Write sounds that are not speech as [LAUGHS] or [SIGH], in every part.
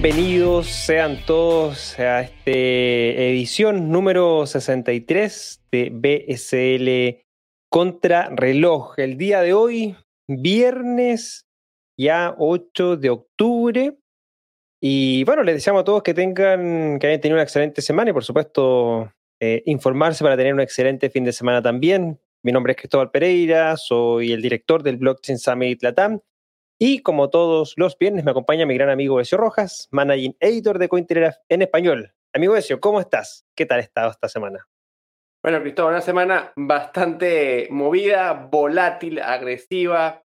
bienvenidos sean todos a esta edición número 63 de BSL Contra Reloj. El día de hoy, viernes ya 8 de octubre. Y bueno, les deseamos a todos que tengan, que hayan tenido una excelente semana y por supuesto eh, informarse para tener un excelente fin de semana también. Mi nombre es Cristóbal Pereira, soy el director del Blockchain Summit Latam y como todos los viernes me acompaña mi gran amigo Ezio Rojas, managing editor de Cointelegraph en español. Amigo Ezio, ¿cómo estás? ¿Qué tal has estado esta semana? Bueno, Cristóbal, una semana bastante movida, volátil, agresiva,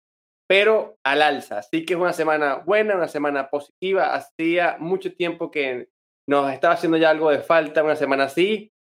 pero al alza. Así que es una semana buena, una semana positiva. Hacía mucho tiempo que nos estaba haciendo ya algo de falta una semana así.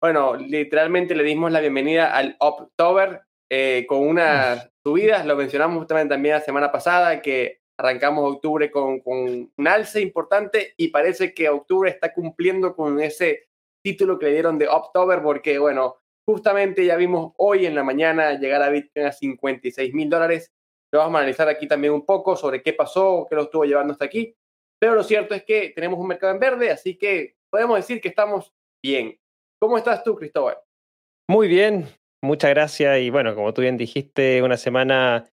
Bueno, literalmente le dimos la bienvenida al October eh, con unas [LAUGHS] subidas. Lo mencionamos justamente también la semana pasada, que arrancamos octubre con, un alce importante y parece que octubre está cumpliendo con ese título que le dieron de October, porque, bueno, justamente ya vimos hoy en la mañana llegar a Bitcoin a 56 mil dólares. Lo vamos a analizar aquí también un poco sobre qué pasó, qué lo estuvo llevando hasta aquí. Pero lo cierto es que tenemos un mercado en verde, así que podemos decir que estamos bien. ¿Cómo estás tú, Cristóbal? Muy bien, muchas gracias. Y bueno, como tú bien dijiste, una semana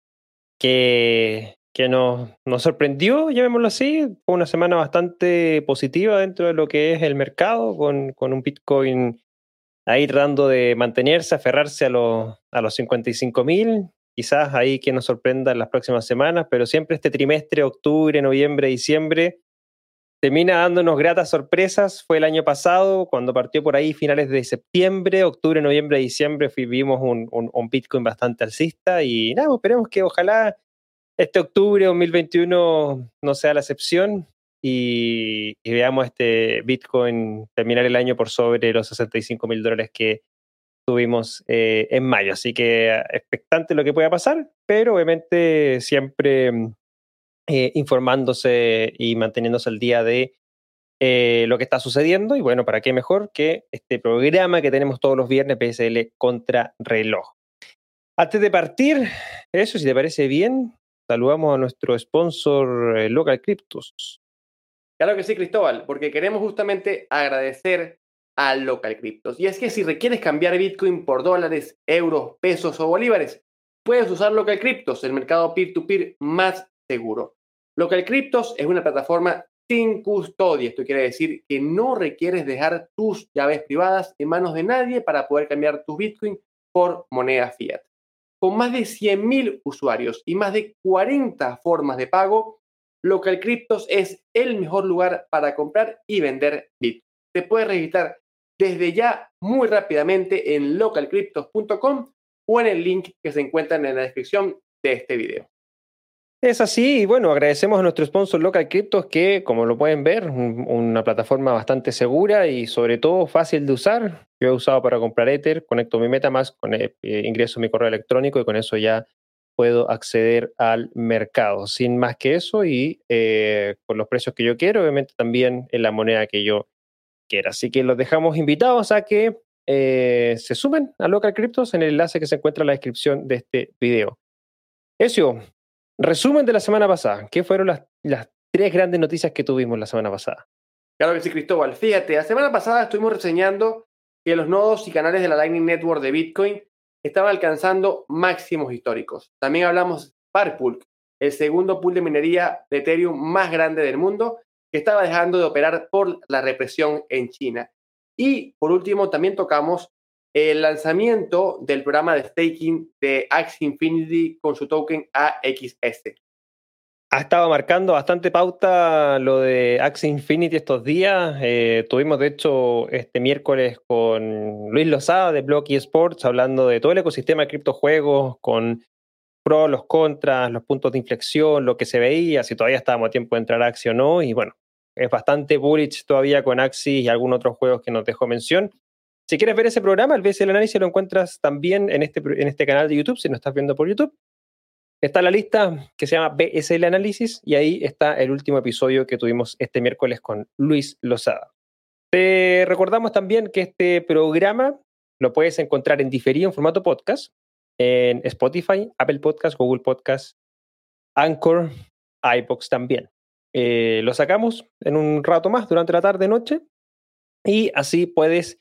que, que nos, nos sorprendió, llamémoslo así. Fue una semana bastante positiva dentro de lo que es el mercado, con, con un Bitcoin ahí tratando de mantenerse, aferrarse a los, a los 55 mil. Quizás ahí que nos sorprenda en las próximas semanas, pero siempre este trimestre, octubre, noviembre, diciembre, termina dándonos gratas sorpresas. Fue el año pasado, cuando partió por ahí finales de septiembre, octubre, noviembre, diciembre, vimos un, un, Bitcoin bastante alcista y nada, esperemos que ojalá este octubre 2021 no sea la excepción y, veamos este Bitcoin terminar el año por sobre los 65 mil dólares que tuvimos eh, en mayo. Así que expectante lo que pueda pasar, pero obviamente siempre eh, informándose y manteniéndose al día de eh, lo que está sucediendo. Y bueno, ¿para qué mejor que este programa que tenemos todos los viernes, PSL contra reloj? Antes de partir, eso, si te parece bien, saludamos a nuestro sponsor eh, Local Cryptos. Claro que sí, Cristóbal, porque queremos justamente agradecer a Local Cryptos. Y es que si requieres cambiar Bitcoin por dólares, euros, pesos o bolívares, puedes usar Local Cryptos, el mercado peer-to-peer más seguro. Local Cryptos es una plataforma sin custodia. Esto quiere decir que no requieres dejar tus llaves privadas en manos de nadie para poder cambiar tu Bitcoin por moneda fiat. Con más de 100.000 usuarios y más de 40 formas de pago, Local Cryptos es el mejor lugar para comprar y vender Bitcoin. Te puedes registrar desde ya muy rápidamente en localcryptos.com o en el link que se encuentra en la descripción de este video. Es así, y bueno, agradecemos a nuestro sponsor Local Cryptos que, como lo pueden ver, una plataforma bastante segura y sobre todo fácil de usar. Yo he usado para comprar Ether, conecto mi MetaMask, con, eh, ingreso mi correo electrónico y con eso ya puedo acceder al mercado. Sin más que eso y eh, con los precios que yo quiero, obviamente también en la moneda que yo quiera. Así que los dejamos invitados a que eh, se sumen a Local Cryptos en el enlace que se encuentra en la descripción de este video. Ezio, Resumen de la semana pasada. ¿Qué fueron las, tres grandes noticias que tuvimos la semana pasada? Claro que sí, Cristóbal. Fíjate, la semana pasada estuvimos reseñando que los nodos y canales de la Lightning Network de Bitcoin estaban alcanzando máximos históricos. También hablamos de Sparkpool, el segundo pool de minería de Ethereum más grande del mundo, que estaba dejando de operar por la represión en China. Y por último, también tocamos el lanzamiento del programa de staking de Axie Infinity con su token AXS. Ha estado marcando bastante pauta lo de Axie Infinity estos días. Eh, tuvimos, de hecho, este miércoles con Luis Lozada de Blocky Sports hablando de todo el ecosistema de criptojuegos, con pros, los contras, los puntos de inflexión, lo que se veía, si todavía estábamos a tiempo de entrar a Axie o no. Y bueno, es bastante bullish todavía con Axie y algunos otros juegos que nos dejó mención. Si quieres ver ese programa, el BSL Análisis lo encuentras también en este, en este canal de YouTube, si no estás viendo por YouTube. Está la lista que se llama BSL Análisis y ahí está el último episodio que tuvimos este miércoles con Luis Lozada. Te recordamos también que este programa lo puedes encontrar en diferido en formato podcast en Spotify, Apple Podcast, Google Podcast, Anchor, iBox también. eh, lo sacamos en un rato más durante la tarde-noche y así puedes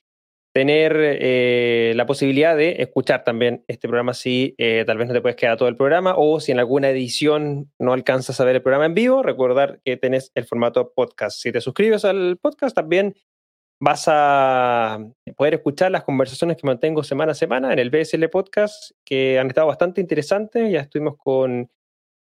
tener eh, la posibilidad de escuchar también este programa si eh, tal vez no te puedes quedar todo el programa o si en alguna edición no alcanzas a ver el programa en vivo, recordar que tenés el formato podcast. Si te suscribes al podcast también vas a poder escuchar las conversaciones que mantengo semana a semana en el BSL Podcast, que han estado bastante interesantes. Ya estuvimos con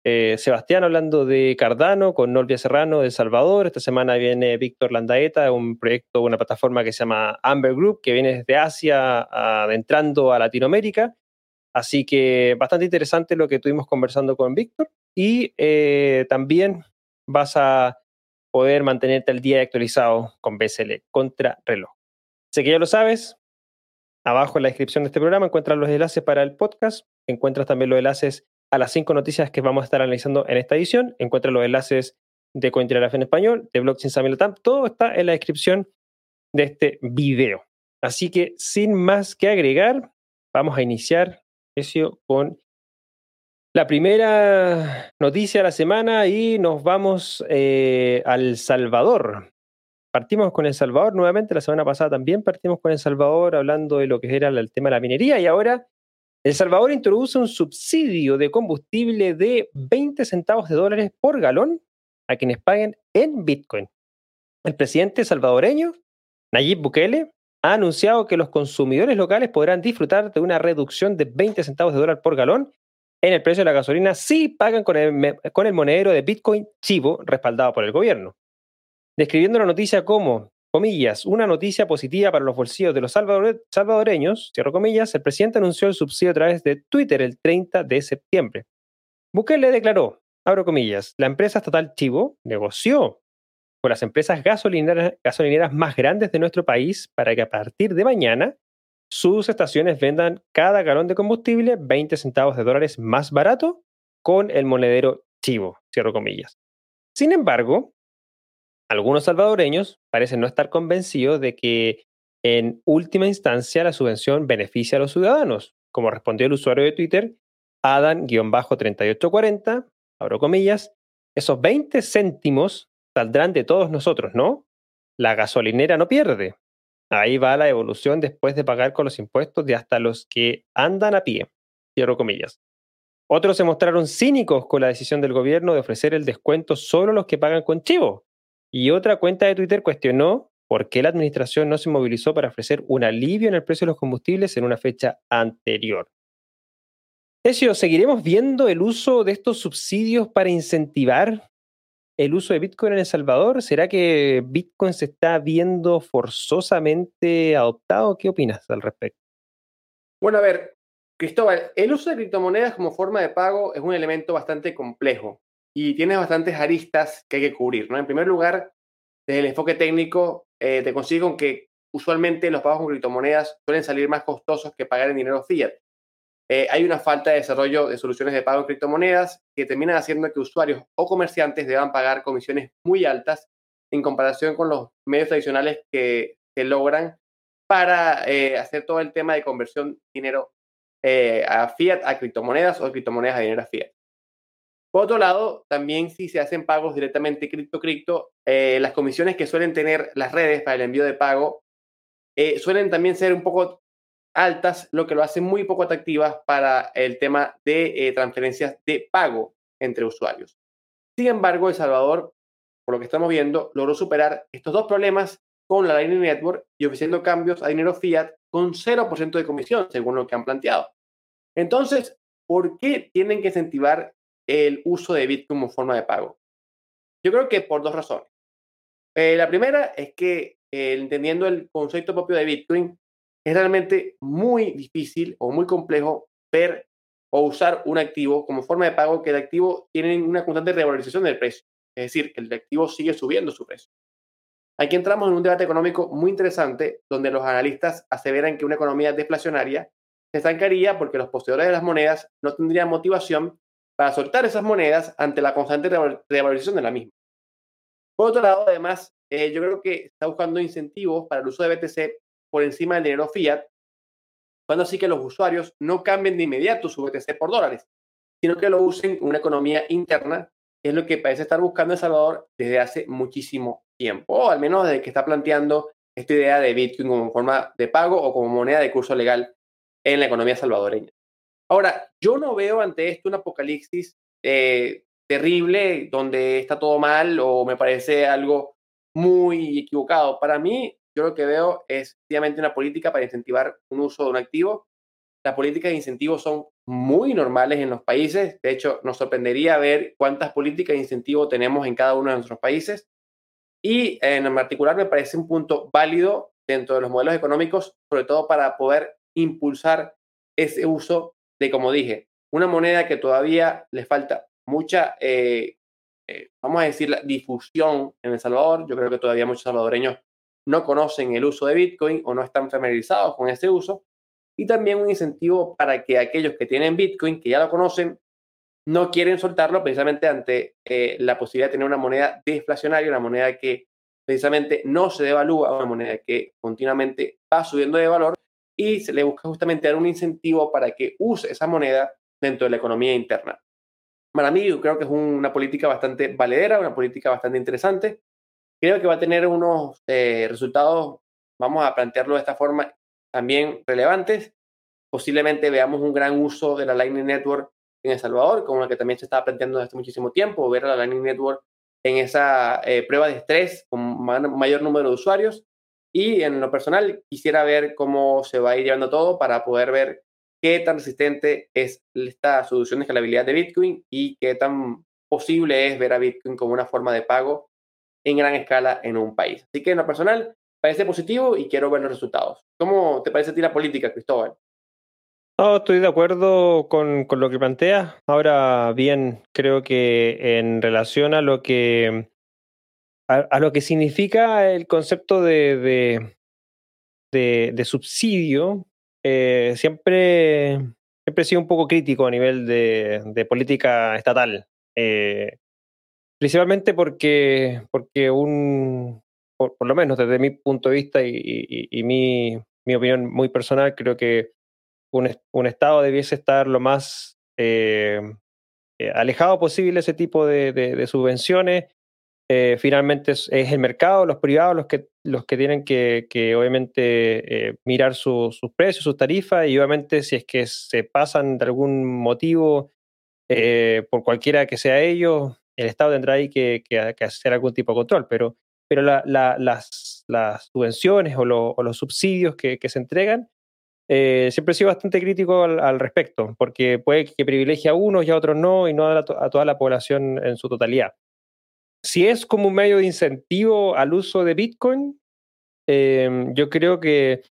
eh, Sebastián hablando de Cardano, con Norvia Serrano de Salvador. Esta semana viene Víctor Landaeta, un proyecto, una plataforma que se llama Amber Group, que viene desde Asia adentrando a Latinoamérica. Así que bastante interesante lo que estuvimos conversando con Víctor. Y eh, también vas a poder mantenerte al día actualizado con BSL contra reloj. Sé que ya lo sabes. Abajo en la descripción de este programa encuentras los enlaces para el podcast. Encuentras también los enlaces a las cinco noticias que vamos a estar analizando en esta edición. Encuentra los enlaces de Cointelegraph en español, de Blockchain Samuel todo está en la descripción de este video. Así que sin más que agregar, vamos a iniciar eso con la primera noticia de la semana y nos vamos eh, al Salvador. Partimos con El Salvador nuevamente, la semana pasada también partimos con El Salvador hablando de lo que era el tema de la minería y ahora el Salvador introduce un subsidio de combustible de 20 centavos de dólares por galón a quienes paguen en Bitcoin. El presidente salvadoreño, Nayib Bukele, ha anunciado que los consumidores locales podrán disfrutar de una reducción de 20 centavos de dólar por galón en el precio de la gasolina si pagan con el, con el monedero de Bitcoin Chivo respaldado por el gobierno. Describiendo la noticia como comillas, una noticia positiva para los bolsillos de los salvadoreños, cierro comillas, el presidente anunció el subsidio a través de Twitter el 30 de septiembre. Bukele declaró, abro comillas, la empresa estatal Chivo negoció con las empresas gasolineras, gasolineras más grandes de nuestro país para que a partir de mañana sus estaciones vendan cada galón de combustible 20 centavos de dólares más barato con el monedero Chivo, cierro comillas. Sin embargo, algunos salvadoreños parecen no estar convencidos de que en última instancia la subvención beneficia a los ciudadanos, como respondió el usuario de Twitter, Adam-3840, abro comillas, esos 20 céntimos saldrán de todos nosotros, ¿no? La gasolinera no pierde. Ahí va la evolución después de pagar con los impuestos de hasta los que andan a pie, cierro comillas. Otros se mostraron cínicos con la decisión del gobierno de ofrecer el descuento solo a los que pagan con chivo, y otra cuenta de Twitter cuestionó por qué la administración no se movilizó para ofrecer un alivio en el precio de los combustibles en una fecha anterior. Ezio, ¿seguiremos viendo el uso de estos subsidios para incentivar el uso de Bitcoin en El Salvador? ¿Será que Bitcoin se está viendo forzosamente adoptado? ¿Qué opinas al respecto? Bueno, a ver, Cristóbal, el uso de criptomonedas como forma de pago es un elemento bastante complejo y tienes bastantes aristas que hay que cubrir. ¿no? En primer lugar, desde el enfoque técnico, eh, te consigo que usualmente los pagos con criptomonedas suelen salir más costosos que pagar en dinero fiat. Eh, hay una falta de desarrollo de soluciones de pago en criptomonedas que terminan haciendo que usuarios o comerciantes deban pagar comisiones muy altas en comparación con los medios tradicionales que, que logran para eh, hacer todo el tema de conversión dinero a fiat a criptomonedas o criptomonedas a dinero a fiat. Por otro lado, también si se hacen pagos directamente cripto-cripto, eh, las comisiones que suelen tener las redes para el envío de pago eh, suelen también ser un poco altas, lo que lo hace muy poco atractivas para el tema de eh, transferencias de pago entre usuarios. Sin embargo, El Salvador, por lo que estamos viendo, logró superar estos dos problemas con la Lightning Network y ofreciendo cambios a dinero fiat con 0% de comisión, según lo que han planteado. Entonces, ¿por qué tienen que incentivar el uso de Bitcoin como forma de pago? Yo creo que por dos razones. Eh, la primera es que eh, entendiendo el concepto propio de Bitcoin, es realmente muy difícil o muy complejo ver o usar un activo como forma de pago que el activo tiene una constante revalorización del precio. Es decir, el activo sigue subiendo su precio. Aquí entramos en un debate económico muy interesante donde los analistas aseveran que una economía deflacionaria se estancaría porque los poseedores de las monedas no tendrían motivación para soltar esas monedas ante la constante revalorización de la misma. Por otro lado, además, eh, yo creo que está buscando incentivos para el uso de BTC por encima del dinero fiat, cuando así que los usuarios no cambien de inmediato su BTC por dólares, sino que lo usen en una economía interna es lo que parece estar buscando El Salvador desde hace muchísimo tiempo, o al menos desde que está planteando esta idea de Bitcoin como forma de pago o como moneda de curso legal en la economía salvadoreña. Ahora, yo no veo ante esto un apocalipsis eh, terrible donde está todo mal o me parece algo muy equivocado. Para mí, yo lo que veo es efectivamente una política para incentivar un uso de un activo. Las políticas de incentivos son muy normales en los países. De hecho, nos sorprendería ver cuántas políticas de incentivo tenemos en cada uno de nuestros países. Y en particular me parece un punto válido dentro de los modelos económicos, sobre todo para poder impulsar ese uso de, como dije, una moneda que todavía le falta mucha, eh, eh, vamos a decir, difusión en El Salvador. Yo creo que todavía muchos salvadoreños no conocen el uso de Bitcoin o no están familiarizados con ese uso. Y también un incentivo para que aquellos que tienen Bitcoin, que ya lo conocen, no quieren soltarlo precisamente ante eh, la posibilidad de tener una moneda deflacionaria, una moneda que precisamente no se devalúa, una moneda que continuamente va subiendo de valor y se le busca justamente dar un incentivo para que use esa moneda dentro de la economía interna. Para mí, yo creo que es una política bastante valedera, una política bastante interesante. Creo que va a tener unos eh, resultados, vamos a plantearlo de esta forma, también relevantes. Posiblemente veamos un gran uso de la Lightning Network en El Salvador, como la que también se estaba planteando desde hace muchísimo tiempo, ver la Lightning Network en esa eh, prueba de estrés con mayor número de usuarios. Y en lo personal, quisiera ver cómo se va a ir llevando todo para poder ver qué tan resistente es esta solución de escalabilidad de Bitcoin y qué tan posible es ver a Bitcoin como una forma de pago en gran escala en un país. Así que en lo personal parece positivo y quiero ver los resultados. ¿Cómo te parece a ti la política, Cristóbal? No, estoy de acuerdo con, lo que plantea. Ahora bien, creo que en relación a lo que a, lo que significa el concepto de, de, subsidio, eh, siempre, siempre he sido un poco crítico a nivel de, política estatal. Eh, principalmente porque, porque un, por, lo menos desde mi punto de vista y, mi, mi, opinión muy personal, creo que un, un Estado debiese estar lo más eh, alejado posible de ese tipo de subvenciones eh, finalmente es, el mercado, los privados, los que, los que tienen que, obviamente eh, mirar sus precios, sus tarifas y obviamente si es que se pasan de algún motivo, eh, por cualquiera que sea ellos, el Estado tendrá ahí que, hacer algún tipo de control, pero, pero las, las, subvenciones o, los subsidios que, se entregan, siempre he sido bastante crítico al, respecto, porque puede que privilegie a unos y a otros no, y no a toda la población en su totalidad si es como un medio de incentivo al uso de Bitcoin, em, yo creo que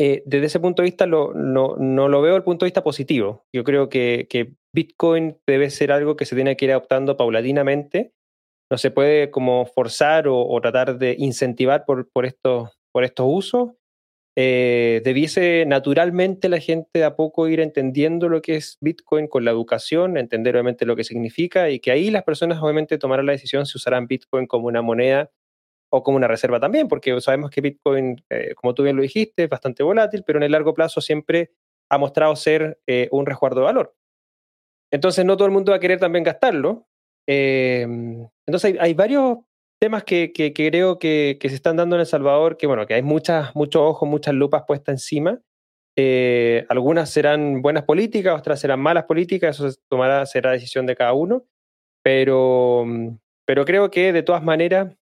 eh, desde ese punto de vista no, lo veo desde el punto de vista positivo. Yo creo que, Bitcoin debe ser algo que se tiene que ir adoptando paulatinamente. No se puede como forzar o, tratar de incentivar por, por, estos, por estos usos. Eh, debiese naturalmente la gente a poco ir entendiendo lo que es Bitcoin con la educación, entender obviamente lo que significa y que ahí las personas obviamente tomarán la decisión si usarán Bitcoin como una moneda o como una reserva también, porque sabemos que Bitcoin, eh, como tú bien lo dijiste, es bastante volátil, pero en el largo plazo siempre ha mostrado ser eh, un resguardo de valor. Entonces no todo el mundo va a querer también gastarlo. entonces hay varios temas que, creo que, se están dando en El Salvador, que bueno, que hay muchas, muchos ojos, muchas lupas puestas encima. Eh, algunas serán buenas políticas, otras serán malas políticas, eso tomará, será decisión de cada uno. Pero, pero creo que de todas maneras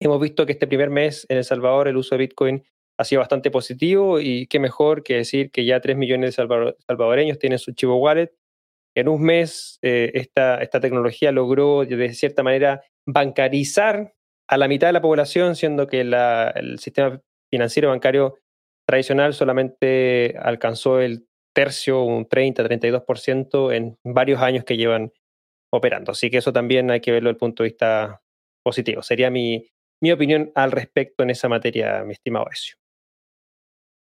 hemos visto que este primer mes en El Salvador el uso de Bitcoin ha sido bastante positivo y qué mejor que decir que ya 3 millones de salvadoreños tienen su Chivo Wallet. En un mes eh, esta, esta tecnología logró de cierta manera bancarizar a la mitad de la población, siendo que el sistema financiero bancario tradicional solamente alcanzó el tercio, un 30, 32% en varios años que llevan operando. Así que eso también hay que verlo desde el punto de vista positivo. Sería mi, mi opinión al respecto en esa materia, mi estimado Ezio.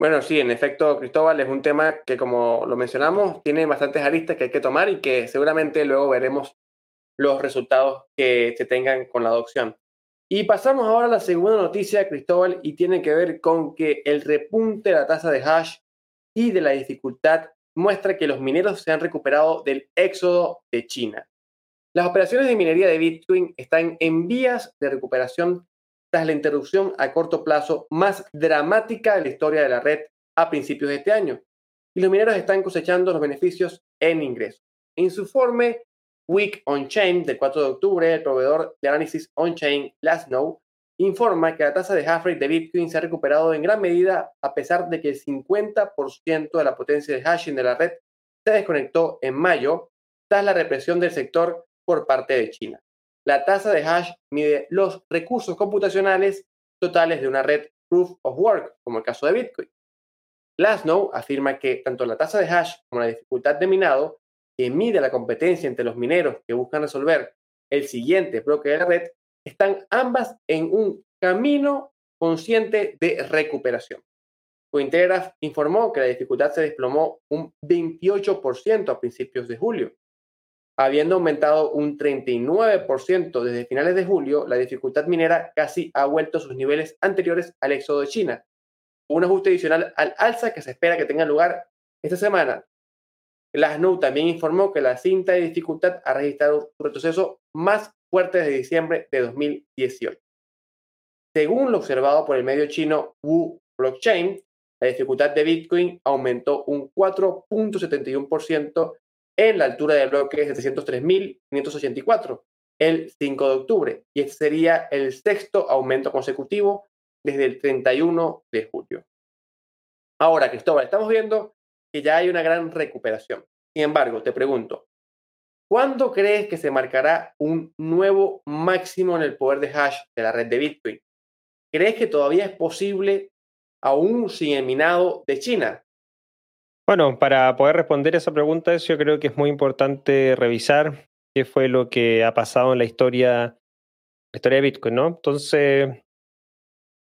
Bueno, sí, en efecto, Cristóbal, es un tema que, como lo mencionamos, tiene bastantes aristas que hay que tomar y que seguramente luego veremos los resultados que se tengan con la adopción. Y pasamos ahora a la segunda noticia, Cristóbal, y tiene que ver con que el repunte de la tasa de hash y de la dificultad muestra que los mineros se han recuperado del éxodo de China. Las operaciones de minería de Bitcoin están en vías de recuperación tras la interrupción a corto plazo más dramática de la historia de la red a principios de este año, y los mineros están cosechando los beneficios en ingresos. En su informe Week on Chain del 4 de octubre, el proveedor de análisis on-chain Glassnode informa que la tasa de hash rate de Bitcoin se ha recuperado en gran medida a pesar de que el 50% de la potencia de hashing de la red se desconectó en mayo tras la represión del sector por parte de China. La tasa de hash mide los recursos computacionales totales de una red proof of work, como el caso de Bitcoin. Glassnode afirma que tanto la tasa de hash como la dificultad de minado, que mide la competencia entre los mineros que buscan resolver el siguiente bloque de la red, están ambas en un camino consciente de recuperación. Cointelegraph informó que la dificultad se desplomó un 28% a principios de julio. Habiendo aumentado un 39% desde finales de julio, la dificultad minera casi ha vuelto a sus niveles anteriores al éxodo de China. Un ajuste adicional al alza que se espera que tenga lugar esta semana. Glassnode también informó que la cinta de dificultad ha registrado un retroceso más fuerte desde diciembre de 2018. Según lo observado por el medio chino Wu Blockchain, la dificultad de Bitcoin aumentó un 4.71% en la altura del bloque de 703.584 el 5 de octubre, y este sería el sexto aumento consecutivo desde el 31 de julio. Ahora, Cristóbal, estamos viendo que ya hay una gran recuperación. Sin embargo, te pregunto, ¿Cuándo crees que se marcará un nuevo máximo en el poder de hash de la red de Bitcoin? ¿Crees que todavía es posible aún sin el de China? Bueno, para poder responder esa pregunta, yo creo que es muy importante revisar qué fue lo que ha pasado en la historia, historia de Bitcoin, ¿no? Entonces,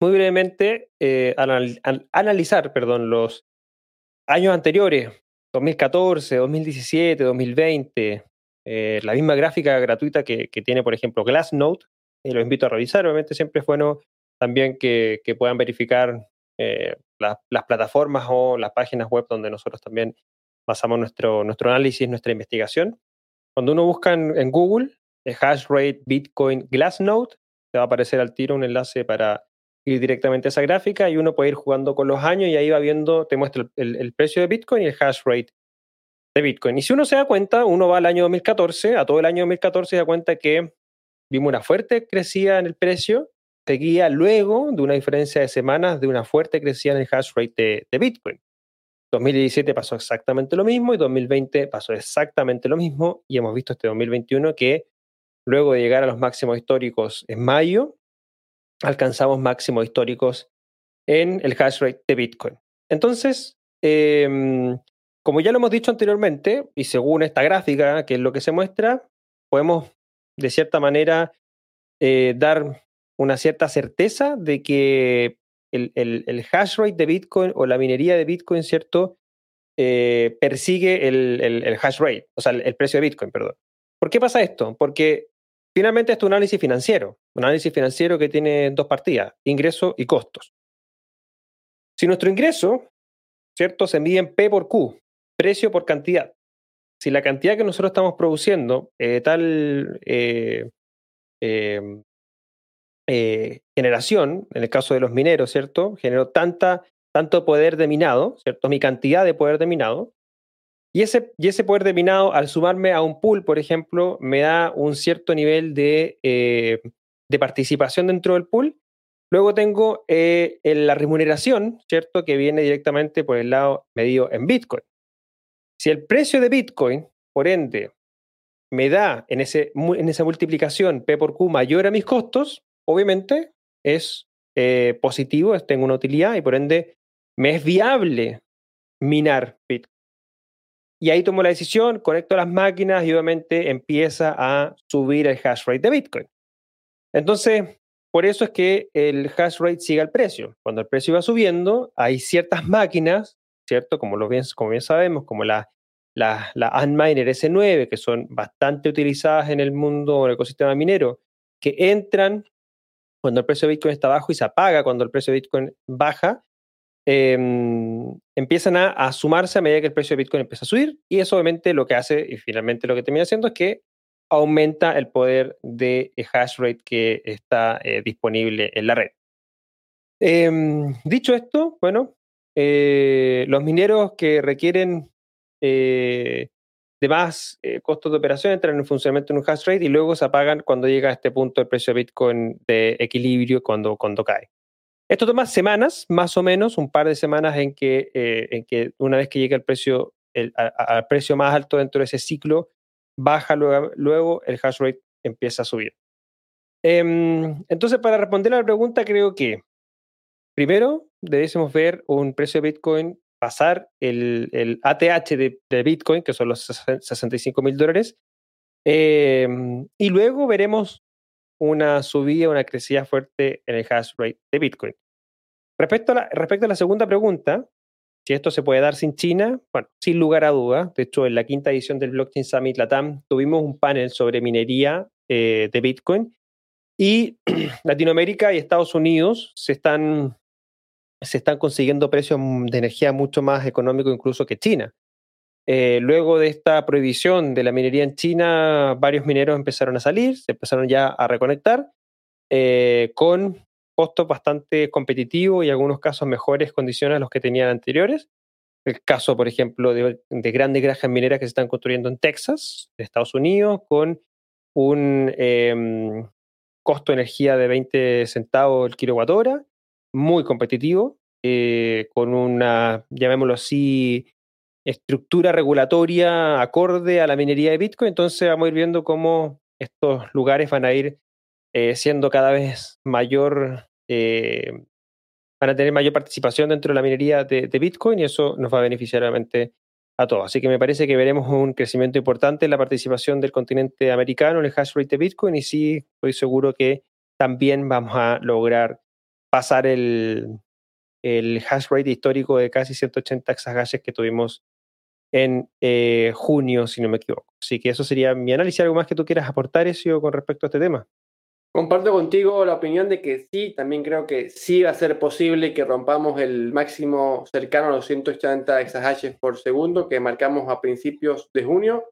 muy brevemente, eh, analizar perdón, los años anteriores, 2014, 2017, 2020, eh, la misma gráfica gratuita que, tiene, por ejemplo, Glassnode. Y lo invito a revisar. Obviamente siempre es bueno también que, puedan verificar eh, las plataformas o las páginas web donde nosotros también basamos nuestro, nuestro análisis, nuestra investigación. Cuando uno busca en, Google eh, hash rate Bitcoin Glassnode, te va a aparecer al tiro un enlace para ir directamente a esa gráfica y uno puede ir jugando con los años y ahí va viendo, te muestra el, precio de Bitcoin y el hash rate de Bitcoin. Y si uno se da cuenta, uno va al año 2014, a todo el año 2014 se da cuenta que vimos una fuerte crecida en el precio, seguía luego de una diferencia de semanas de una fuerte crecida en el hash rate de, Bitcoin. 2017 pasó exactamente lo mismo y 2020 pasó exactamente lo mismo y hemos visto este 2021 que luego de llegar a los máximos históricos en mayo, alcanzamos máximos históricos en el hash rate de Bitcoin. Entonces, em, como ya lo hemos dicho anteriormente, y según esta gráfica, que es lo que se muestra, podemos de cierta manera eh, dar una cierta certeza de que el, hash rate de Bitcoin o la minería de Bitcoin, ¿cierto? Eh, persigue el, hash rate, o sea, el, precio de Bitcoin, perdón. ¿Por qué pasa esto? Porque finalmente esto es un análisis financiero, un análisis financiero que tiene dos partidas, ingreso y costos. Si nuestro ingreso, ¿cierto? Se mide en P por Q, precio por cantidad. Si la cantidad que nosotros estamos produciendo, eh, tal eh, em, eh, generación, en el caso de los mineros, ¿cierto? Generó tanta, tanto poder de minado, ¿cierto? Mi cantidad de poder de minado. Y ese, y ese poder de minado, al sumarme a un pool, por ejemplo, me da un cierto nivel de, de participación dentro del pool. Luego tengo la remuneración, ¿cierto? Que viene directamente por el lado medido en Bitcoin. Si el precio de Bitcoin, por ende, me da en, ese, en esa multiplicación P por Q mayor a mis costos, obviamente es eh, positivo, tengo una utilidad y por ende me es viable minar Bitcoin. Y ahí tomo la decisión, conecto las máquinas y obviamente empieza a subir el hash rate de Bitcoin. Entonces, por eso es que el hash rate sigue al precio. Cuando el precio va subiendo, hay ciertas máquinas ¿cierto? Como, lo bien, como bien sabemos, como la, la, la Antminer S9, que son bastante utilizadas en el mundo, en el ecosistema minero, que entran cuando el precio de Bitcoin está bajo y se apaga cuando el precio de Bitcoin baja, em, empiezan a, sumarse a medida que el precio de Bitcoin empieza a subir y eso obviamente lo que hace y finalmente lo que termina haciendo es que aumenta el poder de hash rate que está disponible en la red. Em, dicho esto, bueno, los mineros que requieren de más eh, costos de operación entran en funcionamiento en un hash rate y luego se apagan cuando llega a este punto el precio de Bitcoin de equilibrio cuando, cuando cae. Esto toma semanas, más o menos, un par de semanas en que, eh, en que una vez que llega el precio, al precio más alto dentro de ese ciclo, baja luego, luego el hash rate empieza a subir. Em, entonces, para responder a la pregunta, creo que primero debemos ver un precio de Bitcoin pasar el, ATH de, Bitcoin, que son los 65 mil dólares, em, y luego veremos una subida, una crecida fuerte en el hash rate de Bitcoin. Respecto a, la, respecto a la segunda pregunta, si esto se puede dar sin China, bueno, sin lugar a duda. De hecho, en la quinta edición del Blockchain Summit Latam tuvimos un panel sobre minería eh, de Bitcoin y [CLEARS THROAT] Latinoamérica y Estados Unidos se están se están consiguiendo precios de energía mucho más económicos incluso que China. Eh, luego de esta prohibición de la minería en China, varios mineros empezaron a salir, se empezaron ya a reconectar eh, con costos bastante competitivos y en algunos casos mejores condiciones a los que tenían anteriores. El caso, por ejemplo, de, grandes granjas mineras que se están construyendo en Texas, Estados Unidos, con un em, costo de energía de 20 centavos el kilowatt hora muy competitivo, eh, con una, llamémoslo así, estructura regulatoria acorde a la minería de Bitcoin. Entonces vamos a ir viendo cómo estos lugares van a ir eh, siendo cada vez mayor, eh, van a tener mayor participación dentro de la minería de, Bitcoin y eso nos va a beneficiar realmente a todos. Así que me parece que veremos un crecimiento importante en la participación del continente americano en el hash rate de Bitcoin y sí estoy seguro que también vamos a lograr pasar el, el hash rate histórico de casi 180 exahashes que tuvimos en eh, junio, si no me equivoco. Así que eso sería mi análisis. ¿Algo más que tú quieras aportar, Ezio, con respecto a este tema? Comparto contigo la opinión de que sí, también creo que sí va a ser posible que rompamos el máximo cercano a los 180 exahashes por segundo que marcamos a principios de junio.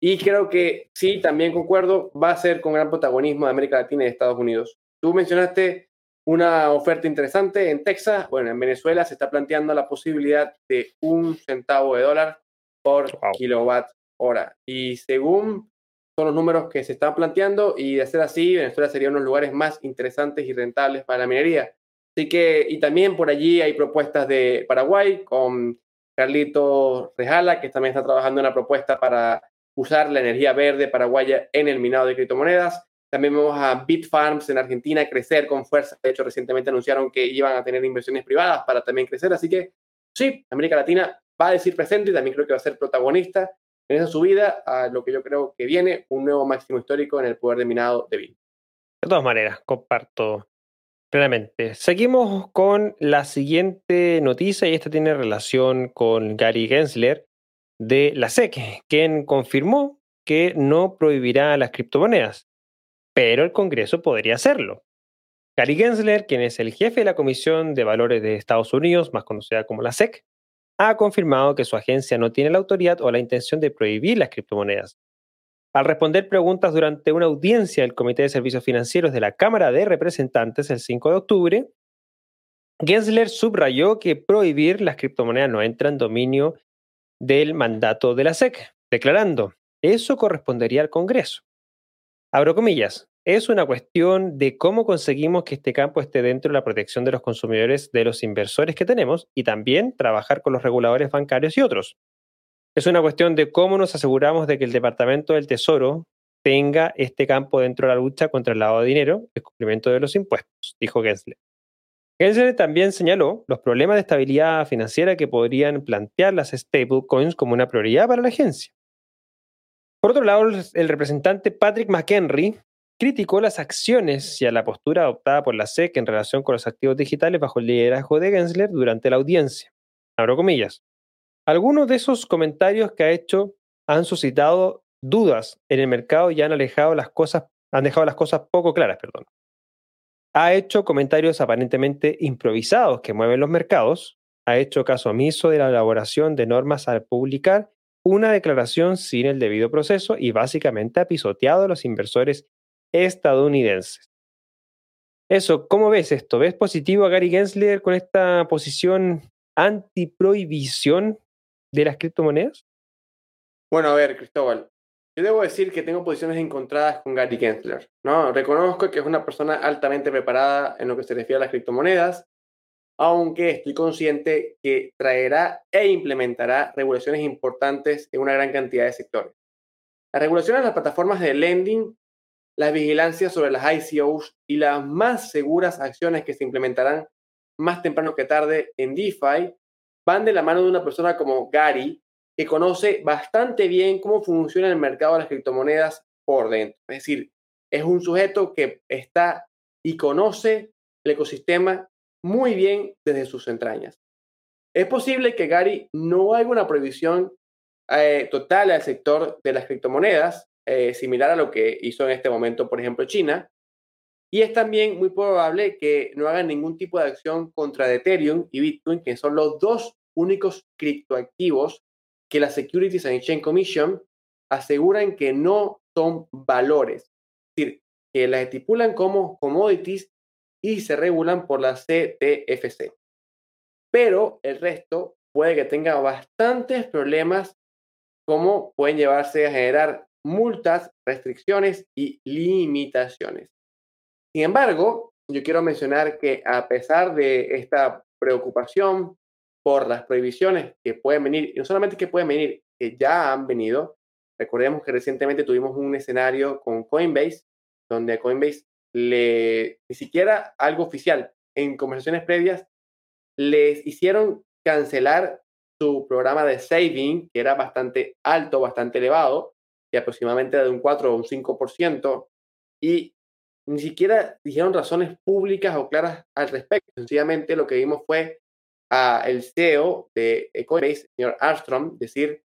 Y creo que sí, también concuerdo, va a ser con gran protagonismo de América Latina y de Estados Unidos. Tú mencionaste una oferta interesante en Texas. Bueno, en Venezuela se está planteando la posibilidad de un centavo de dólar por kilowatt hora. Y según son los números que se están planteando, y de ser así, Venezuela sería uno de los lugares más interesantes y rentables para la minería. Así que, y también por allí hay propuestas de Paraguay con Carlito Rejala, que también está trabajando en una propuesta para usar la energía verde paraguaya en el minado de criptomonedas. También vemos a Bitfarms en Argentina crecer con fuerza. De hecho, recientemente anunciaron que iban a tener inversiones privadas para también crecer. Así que sí, América Latina va a decir presente y también creo que va a ser protagonista en esa subida a lo que yo creo que viene, un nuevo máximo histórico en el poder de minado de Bitcoin. De todas maneras, comparto plenamente. Seguimos con la siguiente noticia y esta tiene relación con Gary Gensler de la SEC, quien confirmó que no prohibirá las criptomonedas pero el Congreso podría hacerlo. Gary Gensler, quien es el jefe de la Comisión de Valores de Estados Unidos, más conocida como la SEC, ha confirmado que su agencia no tiene la autoridad o la intención de prohibir las criptomonedas. Al responder preguntas durante una audiencia del Comité de Servicios Financieros de la Cámara de Representantes el 5 de octubre, Gensler subrayó que prohibir las criptomonedas no entra en dominio del mandato de la SEC, declarando, eso correspondería al Congreso. Abro comillas, es una cuestión de cómo conseguimos que este campo esté dentro de la protección de los consumidores, de los inversores que tenemos y también trabajar con los reguladores bancarios y otros. Es una cuestión de cómo nos aseguramos de que el Departamento del Tesoro tenga este campo dentro de la lucha contra el lavado de dinero, el cumplimiento de los impuestos, dijo Gensler. Gensler también señaló los problemas de estabilidad financiera que podrían plantear las stablecoins como una prioridad para la agencia. Por otro lado, el representante Patrick McHenry criticó las acciones y a la postura adoptada por la SEC en relación con los activos digitales bajo el liderazgo de Gensler durante la audiencia. Abro comillas. Algunos de esos comentarios que ha hecho han suscitado dudas en el mercado y han alejado las cosas, han dejado las cosas poco claras, perdón. Ha hecho comentarios aparentemente improvisados que mueven los mercados, ha hecho caso omiso de la elaboración de normas al publicar una declaración sin el debido proceso y básicamente ha pisoteado a los inversores estadounidenses. Eso, ¿cómo ves esto? ¿Ves positivo a Gary Gensler con esta posición anti-prohibición de las criptomonedas? Bueno, a ver, Cristóbal, yo debo decir que tengo posiciones encontradas con Gary Gensler. ¿no? Reconozco que es una persona altamente preparada en lo que se refiere a las criptomonedas, aunque estoy consciente que traerá e implementará regulaciones importantes en una gran cantidad de sectores. Las regulaciones de las plataformas de lending, la vigilancia sobre las ICOs y las más seguras acciones que se implementarán más temprano que tarde en DeFi van de la mano de una persona como Gary, que conoce bastante bien cómo funciona el mercado de las criptomonedas por dentro. Es decir, es un sujeto que está y conoce el ecosistema muy bien desde sus entrañas. Es posible que Gary no haga una prohibición eh, total al sector de las criptomonedas, eh, similar a lo que hizo en este momento, por ejemplo, China. Y es también muy probable que no haga ningún tipo de acción contra Ethereum y Bitcoin, que son los dos únicos criptoactivos que la Securities and Exchange Commission aseguran que no son valores, es decir, que las estipulan como commodities y se regulan por la CTFC. Pero el resto puede que tenga bastantes problemas como pueden llevarse a generar multas, restricciones y limitaciones. Sin embargo, yo quiero mencionar que a pesar de esta preocupación por las prohibiciones que pueden venir, y no solamente que pueden venir, que ya han venido. Recordemos que recientemente tuvimos un escenario con Coinbase, donde Coinbase ni siquiera algo oficial, en conversaciones previas, les hicieron cancelar su programa de saving, que era bastante alto, bastante elevado, y aproximadamente de un 4 o un 5%, y ni siquiera dijeron razones públicas o claras al respecto. Sencillamente lo que vimos fue a el CEO de Coinbase, señor Armstrong, decir,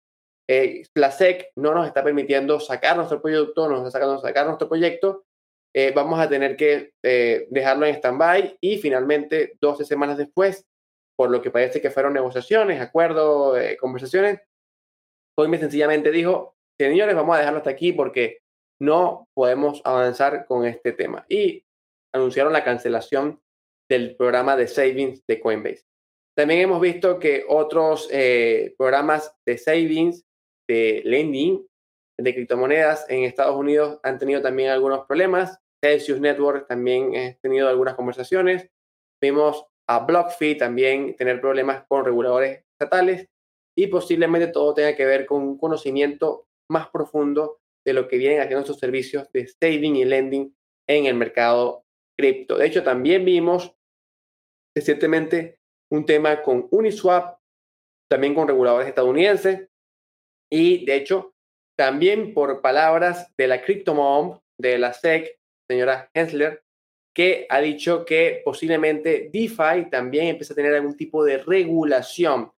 eh, la SEC no nos está permitiendo sacar nuestro producto, nos está sacando sacar nuestro proyecto, eh, vamos a tener que eh, dejarlo en stand-by y finalmente, 12 semanas después, por lo que parece que fueron negociaciones, acuerdos, eh, conversaciones, Coinbase sencillamente dijo, señores, vamos a dejarlo hasta aquí porque no podemos avanzar con este tema. Y anunciaron la cancelación del programa de savings de Coinbase. También hemos visto que otros eh, programas de savings, de lending, de criptomonedas en Estados Unidos han tenido también algunos problemas. Celsius Network también ha tenido algunas conversaciones. Vimos a BlockFi también tener problemas con reguladores estatales y posiblemente todo tenga que ver con un conocimiento más profundo de lo que vienen haciendo estos servicios de saving y lending en el mercado cripto. De hecho, también vimos recientemente un tema con Uniswap, también con reguladores estadounidenses y de hecho también por palabras de la CryptoMom de la SEC, señora Hensler, que ha dicho que posiblemente DeFi también empieza a tener algún tipo de regulación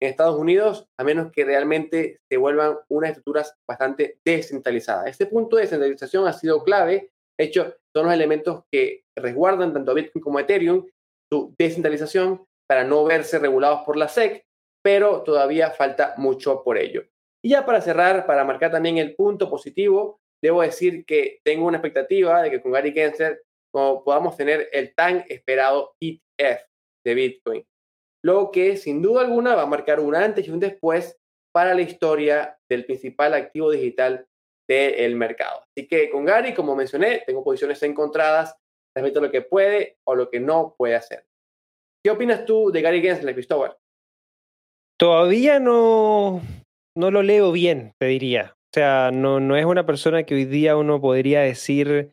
en Estados Unidos, a menos que realmente se vuelvan unas estructuras bastante descentralizadas. Este punto de descentralización ha sido clave. De hecho, son los elementos que resguardan tanto Bitcoin como Ethereum su descentralización para no verse regulados por la SEC, pero todavía falta mucho por ello. Y ya para cerrar, para marcar también el punto positivo, debo decir que tengo una expectativa de que con Gary Gensler podamos tener el tan esperado ETF de Bitcoin, lo que sin duda alguna va a marcar un antes y un después para la historia del principal activo digital del mercado. Así que con Gary, como mencioné, tengo posiciones encontradas respecto a lo que puede o lo que no puede hacer. ¿Qué opinas tú de Gary Gensler, Cristóbal? Todavía no, no lo leo bien, te diría. O sea, no, no es una persona que hoy día uno podría decir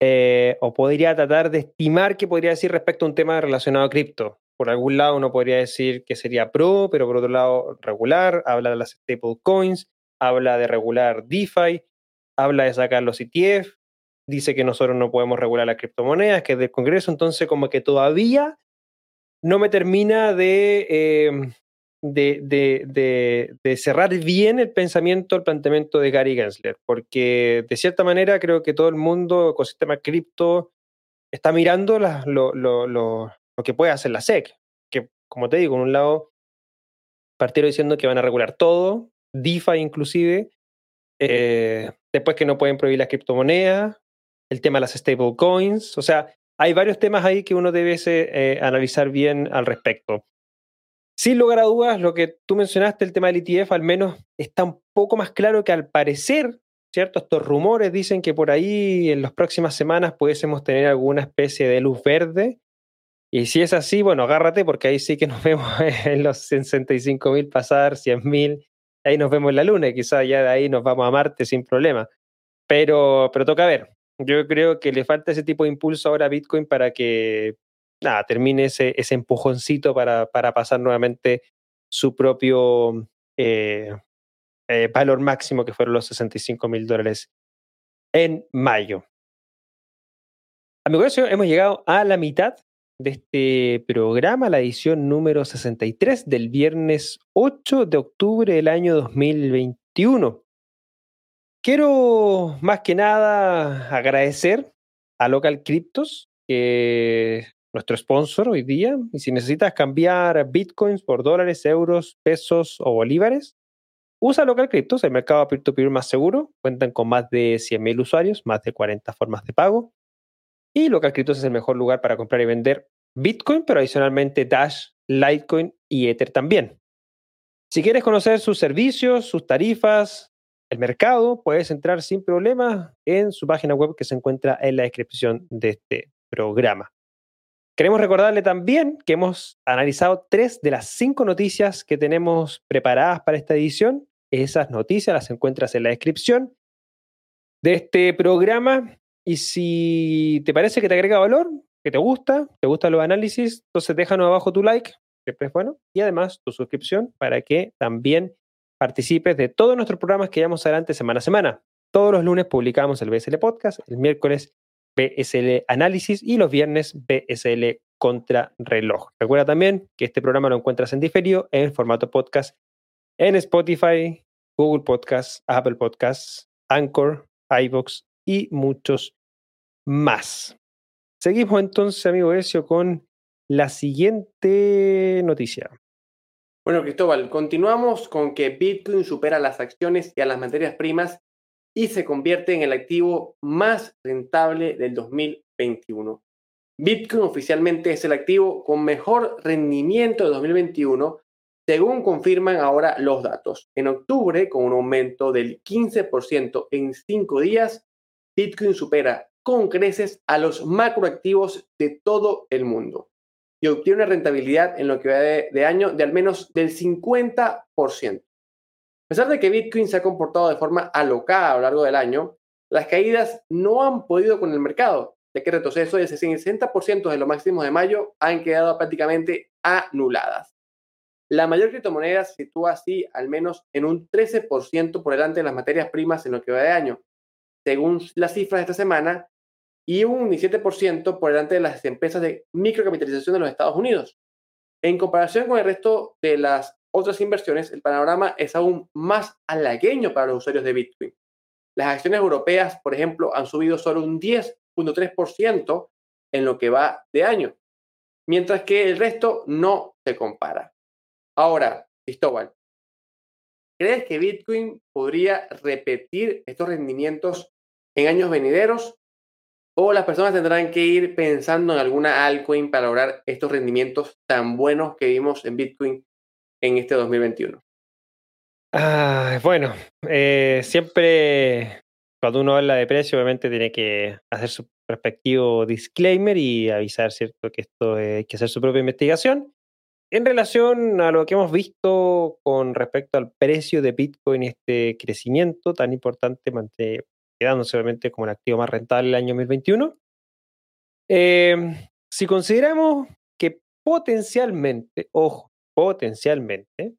eh, o podría tratar de estimar que podría decir respecto a un tema relacionado a cripto. Por algún lado uno podría decir que sería pro, pero por otro lado regular, habla de las stable coins, habla de regular DeFi, habla de sacar los ETF, dice que nosotros no podemos regular las criptomonedas, que es del Congreso, entonces como que todavía no me termina em, de, de, cerrar bien el pensamiento, el planteamiento de Gary Gensler, porque de cierta manera creo que todo el mundo, ecosistema cripto, está mirando lo, lo, que puede hacer la SEC, que como te digo, en un lado partieron diciendo que van a regular todo, DeFi inclusive, eh, después que no pueden prohibir las criptomonedas, el tema de las stablecoins, o sea, hay varios temas ahí que uno debe eh, analizar bien al respecto. Sin lugar a dudas, lo que tú mencionaste, el tema del ETF, al menos está un poco más claro que al parecer, ¿cierto? Estos rumores dicen que por ahí en las próximas semanas pudiésemos tener alguna especie de luz verde. Y si es así, bueno, agárrate porque ahí sí que nos [LAUGHS] vemos en los 65 mil pasar, 100 mil, ahí nos vemos en la luna y quizás ya de ahí nos vamos a Marte sin problema. Pero, pero toca ver, yo creo que le falta ese tipo de impulso ahora a Bitcoin para que nada, termine ese, ese empujoncito para, para pasar nuevamente su propio eh, eh, valor máximo, que fueron los 65 mil dólares en mayo. Amigos, hemos llegado a la mitad de este programa, la edición número 63 del viernes 8 de octubre del año 2021. Quiero más que nada agradecer a Local Cryptos, que nuestro sponsor hoy día. Y si necesitas cambiar bitcoins por dólares, euros, pesos o bolívares, usa Local Cryptos, el mercado peer-to-peer más seguro. Cuentan con más de 100.000 usuarios, más de 40 formas de pago. Y Local Cryptos es el mejor lugar para comprar y vender Bitcoin, pero adicionalmente Dash, Litecoin y Ether también. Si quieres conocer sus servicios, sus tarifas, el mercado, puedes entrar sin problema en su página web que se encuentra en la descripción de este programa. Queremos recordarle también que hemos analizado tres de las cinco noticias que tenemos preparadas para esta edición. Esas noticias las encuentras en la descripción de este programa. Y si te parece que te agrega valor, que te gusta, te gustan los análisis, entonces déjanos abajo tu like, siempre es bueno, y además tu suscripción para que también participes de todos nuestros programas que llevamos adelante semana a semana. Todos los lunes publicamos el BSL Podcast, el miércoles BSL Análisis y los viernes BSL Contra Reloj. Recuerda también que este programa lo encuentras en diferido en formato podcast en Spotify, Google Podcasts, Apple Podcasts, Anchor, iVoox y muchos más. Seguimos entonces, amigo Ezio, con la siguiente noticia. Bueno, Cristóbal, continuamos con que Bitcoin supera las acciones y a las materias primas y se convierte en el activo más rentable del 2021. Bitcoin oficialmente es el activo con mejor rendimiento de 2021, según confirman ahora los datos. En octubre, con un aumento del 15% en cinco días, Bitcoin supera con creces a los macroactivos de todo el mundo y obtiene una rentabilidad en lo que va de, año de al menos del 50%. A pesar de que Bitcoin se ha comportado de forma alocada a lo largo del año, las caídas no han podido con el mercado, ya que el retroceso del 60% de los máximos de mayo han quedado prácticamente anuladas. La mayor criptomoneda se sitúa así al menos en un 13% por delante de las materias primas en lo que va de año. Según las cifras de esta semana, y un 17% por delante de las empresas de microcapitalización de los Estados Unidos. En comparación con el resto de las otras inversiones, el panorama es aún más halagueño para los usuarios de Bitcoin. Las acciones europeas, por ejemplo, han subido solo un 10.3% en lo que va de año, mientras que el resto no se compara. Ahora, Cristóbal, ¿crees que Bitcoin podría repetir estos rendimientos en años venideros o las personas tendrán que ir pensando en alguna altcoin para lograr estos rendimientos tan buenos que vimos en Bitcoin en este 2021. Ah, bueno, eh, siempre cuando uno habla de precio, obviamente tiene que hacer su respectivo disclaimer y avisar, ¿cierto?, que esto hay que hacer su propia investigación. En relación a lo que hemos visto con respecto al precio de Bitcoin, este crecimiento tan importante, quedándose obviamente como el activo más rentable el año 2021. Em, si consideramos que potencialmente, ojo, potencialmente,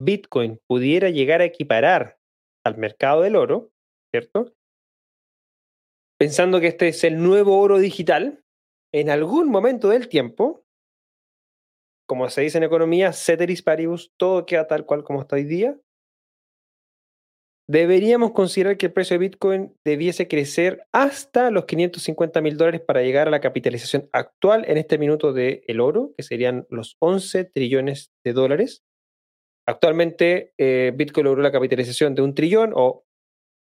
Bitcoin pudiera llegar a equiparar al mercado del oro, ¿cierto? Pensando que este es el nuevo oro digital, en algún momento del tiempo, como se dice en economía, ceteris paribus, todo queda tal cual como está hoy día, deberíamos considerar que el precio de Bitcoin debiese crecer hasta los 550 mil dólares para llegar a la capitalización actual en este minuto del el oro, que serían los 11 trillones de dólares actualmente eh, Bitcoin logró la capitalización de un trillón o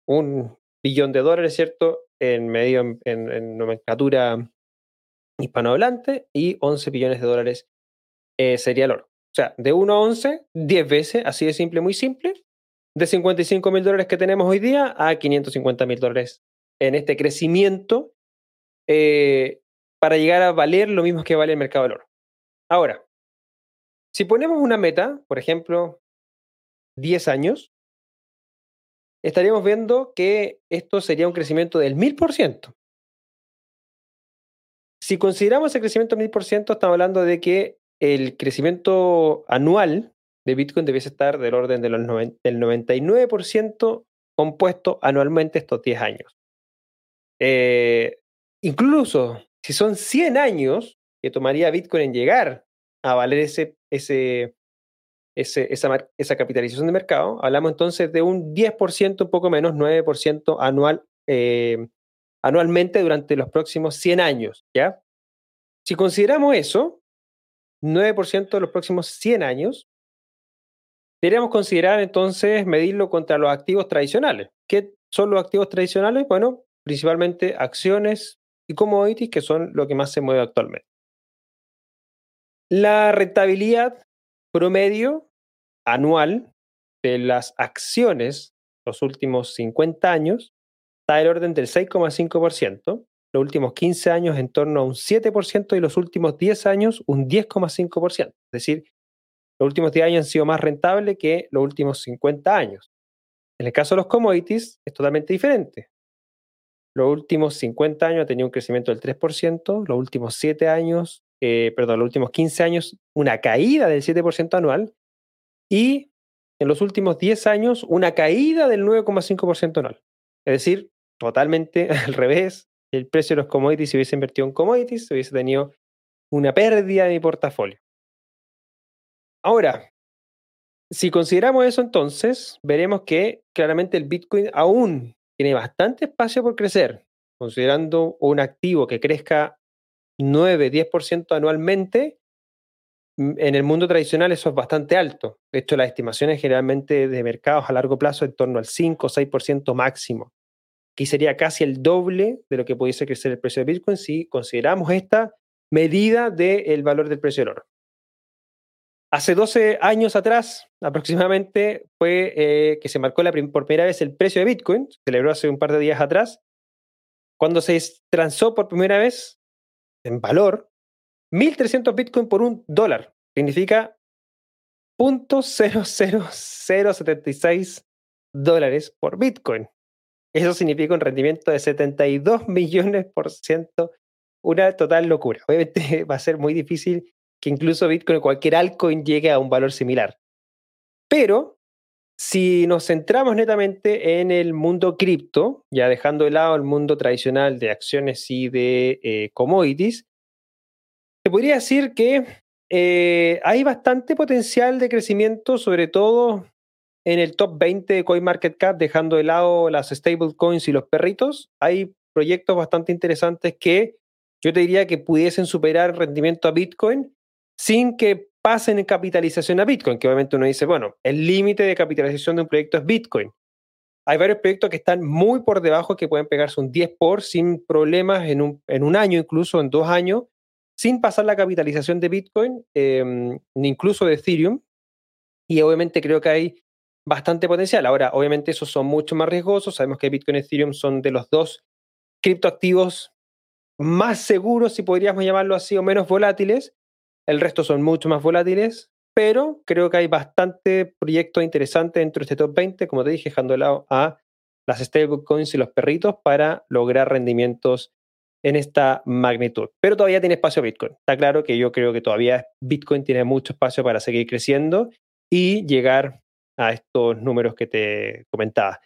un billón de dólares, ¿cierto? En medio, en, nomenclatura hispanohablante y 11 billones de dólares eh, sería el oro. O sea, de 1 a 11, 10 veces, así de simple, muy simple. De 55 mil dólares que tenemos hoy día a 550 mil dólares en este crecimiento eh, para llegar a valer lo mismo que vale el mercado del oro. Ahora, si ponemos una meta, por ejemplo, 10 años, estaríamos viendo que esto sería un crecimiento del 1000%. Si consideramos el crecimiento del 1000%, estamos hablando de que el crecimiento anual de Bitcoin debiese estar del orden de los del 99% compuesto anualmente estos 10 años. Eh, incluso si son 100 años que tomaría Bitcoin en llegar a valer ese, ese, esa, esa, capitalización de mercado, hablamos entonces de un 10%, un poco menos, 9% anual, eh, anualmente durante los próximos 100 años. ¿ya? Si consideramos eso, 9% de los próximos 100 años, deberíamos considerar entonces medirlo contra los activos tradicionales. ¿Qué son los activos tradicionales? Bueno, principalmente acciones y commodities, que son lo que más se mueve actualmente. La rentabilidad promedio anual de las acciones los últimos 50 años está del orden del 6,5%, los últimos 15 años en torno a un 7% y los últimos 10 años un 10,5%. Es decir, los últimos 10 años han sido más rentables que los últimos 50 años. En el caso de los commodities es totalmente diferente. Los últimos 50 años ha tenido un crecimiento del 3%, los últimos 7 años, eh, perdón, los últimos 15 años una caída del 7% anual y en los últimos 10 años una caída del 9,5% anual. Es decir, totalmente [LAUGHS] al revés el precio de los commodities, si hubiese invertido en commodities, hubiese tenido una pérdida de mi portafolio. Ahora, si consideramos eso entonces, veremos que claramente el Bitcoin aún tiene bastante espacio por crecer, considerando un activo que crezca 9-10% anualmente, mm, en el mundo tradicional eso es bastante alto. De hecho, las estimaciones generalmente de mercados a largo plazo en torno al 5 o 6% máximo. Aquí sería casi el doble de lo que pudiese crecer el precio de Bitcoin si consideramos esta medida del valor del precio del oro. Hace 12 años atrás, aproximadamente, fue eh, que se marcó la por primera vez el precio de Bitcoin, se celebró hace un par de días atrás, cuando se transó por primera vez en valor 1.300 Bitcoin por un dólar. Significa 0.00076 dólares por Bitcoin. Eso significa un rendimiento de 72 millones por ciento, una total locura. Obviamente [LAUGHS] va a ser muy difícil que incluso Bitcoin o cualquier altcoin llegue a un valor similar. Pero si nos centramos netamente en el mundo cripto, ya dejando de lado el mundo tradicional de acciones y de eh, commodities, se podría decir que eh, hay bastante potencial de crecimiento, sobre todo en el top 20 de CoinMarketCap, dejando de lado las stablecoins y los perritos. Hay proyectos bastante interesantes que yo te diría que pudiesen superar el rendimiento a Bitcoin sin que pasen en capitalización a Bitcoin, que obviamente uno dice, bueno, el límite de capitalización de un proyecto es Bitcoin. Hay varios proyectos que están muy por debajo que pueden pegarse un 10 por sin problemas en un, en un año, incluso en dos años, sin pasar la capitalización de Bitcoin, eh, incluso de Ethereum. Y obviamente creo que hay bastante potencial. Ahora, obviamente esos son mucho más riesgosos. Sabemos que Bitcoin y Ethereum son de los dos criptoactivos más seguros, si podríamos llamarlo así, o menos volátiles. El resto son mucho más volátiles, pero creo que hay bastante proyectos interesantes dentro de este top 20, como te dije, dejando de lado a las stablecoins y los perritos para lograr rendimientos en esta magnitud. Pero todavía tiene espacio Bitcoin. Está claro que yo creo que todavía Bitcoin tiene mucho espacio para seguir creciendo y llegar a estos números que te comentaba.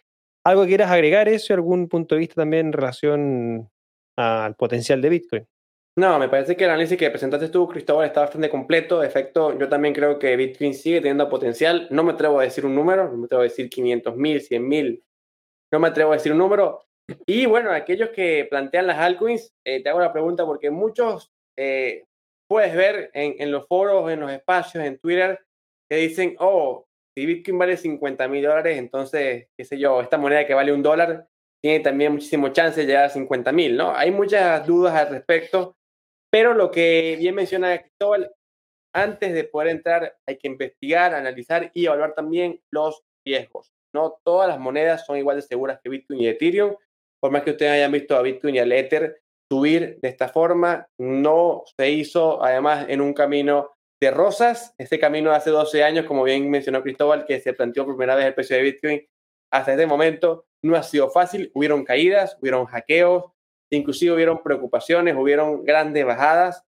¿Algo que quieras agregar eso? ¿Algún punto de vista también en relación al potencial de Bitcoin? No, me parece que el análisis que presentaste tú, Cristóbal, está bastante completo. De efecto, yo también creo que Bitcoin sigue teniendo potencial. No me atrevo a decir un número, no me atrevo a decir 500 mil, 100 mil. No me atrevo a decir un número. Y bueno, aquellos que plantean las altcoins, eh, te hago la pregunta porque muchos eh, puedes ver en, en, los foros, en los espacios, en Twitter, que dicen, oh, si Bitcoin vale 50 mil dólares, entonces, qué sé yo, esta moneda que vale un dólar tiene también muchísimo chance de llegar a 50 mil, ¿no? Hay muchas dudas al respecto, pero lo que bien menciona Cristóbal, antes de poder entrar hay que investigar, analizar y evaluar también los riesgos. No todas las monedas son igual de seguras que Bitcoin y Ethereum. Por más que ustedes hayan visto a Bitcoin y al Ether subir de esta forma, no se hizo además en un camino de rosas. Este camino hace 12 años, como bien mencionó Cristóbal, que se planteó por primera vez el precio de Bitcoin, hasta este momento no ha sido fácil. Hubieron caídas, hubieron hackeos, inclusive hubieron preocupaciones, hubieron grandes bajadas.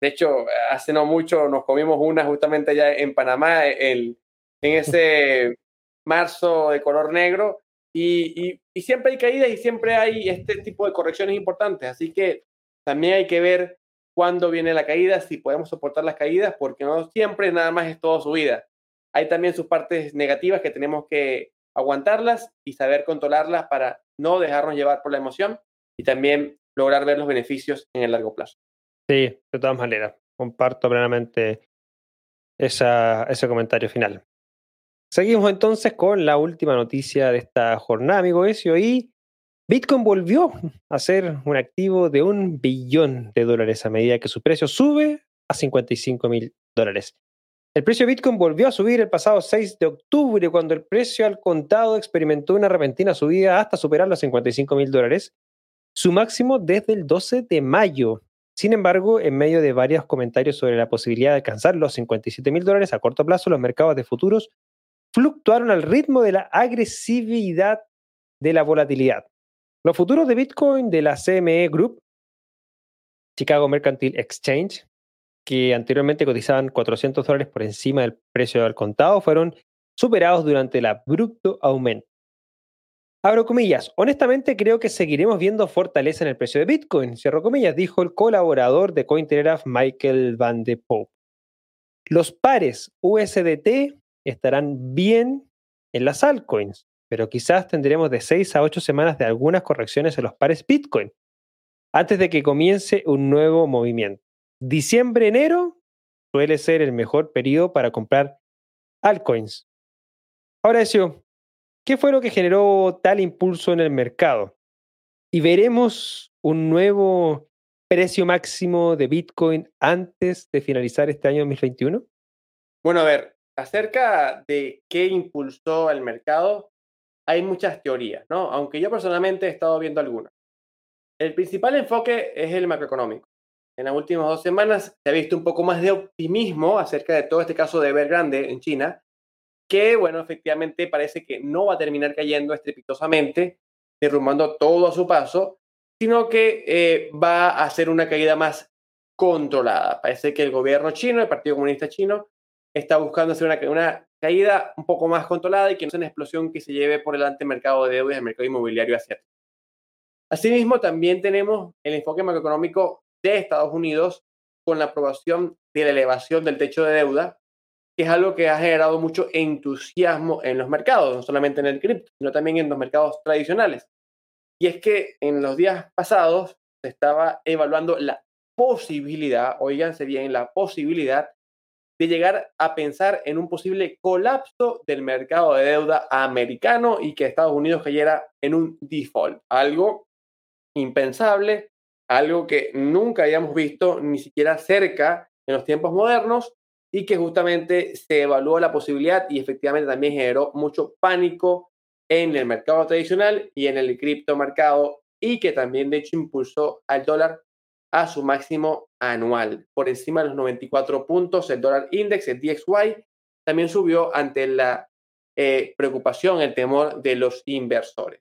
De hecho, hace no mucho nos comimos una justamente allá en Panamá, en ese [LAUGHS] marzo de color negro. Y, y, siempre hay caídas y siempre hay este tipo de correcciones importantes. Así que también hay que ver cuándo viene la caída, si podemos soportar las caídas, porque no siempre nada más es todo subida. Hay también sus partes negativas que tenemos que aguantarlas y saber controlarlas para no dejarnos llevar por la emoción y también lograr ver los beneficios en el largo plazo. Sí, de todas maneras, comparto plenamente esa, ese comentario final. Seguimos entonces con la última noticia de esta jornada, amigo Ezio, y Bitcoin volvió a ser un activo de un billón de dólares a medida que su precio sube a 55 mil dólares. El precio de Bitcoin volvió a subir el pasado 6 de octubre, cuando el precio al contado experimentó una repentina subida hasta superar los 55 mil dólares, su máximo desde el 12 de mayo. Sin embargo, en medio de varios comentarios sobre la posibilidad de alcanzar los 57 mil dólares a corto plazo, los mercados de futuros fluctuaron al ritmo de la agresividad de la volatilidad. Los futuros de Bitcoin de la CME Group, Chicago Mercantile Exchange, que anteriormente cotizaban 400 dólares por encima del precio del contado, fueron superados durante el abrupto aumento. Abro comillas, honestamente creo que seguiremos viendo fortaleza en el precio de Bitcoin, cierro comillas, dijo el colaborador de Cointelegraph Michael Van de Pope. Los pares USDT estarán bien en las altcoins, pero quizás tendremos de 6 a 8 semanas de algunas correcciones en los pares Bitcoin, antes de que comience un nuevo movimiento. Diciembre-enero suele ser el mejor periodo para comprar altcoins. Ahora, eso, ¿qué fue lo que generó tal impulso en el mercado? Y veremos un nuevo precio máximo de Bitcoin antes de finalizar este año 2021? Bueno, a ver, acerca de qué impulsó el mercado, hay muchas teorías, ¿no? Aunque yo personalmente he estado viendo algunas. El principal enfoque es el macroeconómico. En las últimas dos semanas se ha visto un poco más de optimismo acerca de todo este caso de Evergrande en China, que, bueno, efectivamente parece que no va a terminar cayendo estrepitosamente, derrumbando todo a su paso, sino que eh, va a ser una caída más controlada. Parece que el gobierno chino, el Partido Comunista Chino, está buscando hacer una, una caída un poco más controlada y que no sea una explosión que se lleve por delante el mercado de deudas, el mercado inmobiliario asiático. Asimismo, también tenemos el enfoque macroeconómico de Estados Unidos con la aprobación de la elevación del techo de deuda, que es algo que ha generado mucho entusiasmo en los mercados, no solamente en el cripto, sino también en los mercados tradicionales. Y es que en los días pasados se estaba evaluando la posibilidad, oíganse bien, la posibilidad de llegar a pensar en un posible colapso del mercado de deuda americano y que Estados Unidos cayera en un default, algo impensable, algo que nunca habíamos visto ni siquiera cerca en los tiempos modernos y que justamente se evaluó la posibilidad y efectivamente también generó mucho pánico en el mercado tradicional y en el criptomercado y que también de hecho impulsó al dólar a su máximo anual. Por encima de los 94 puntos, el dólar index, el DXY, también subió ante la eh, preocupación, el temor de los inversores.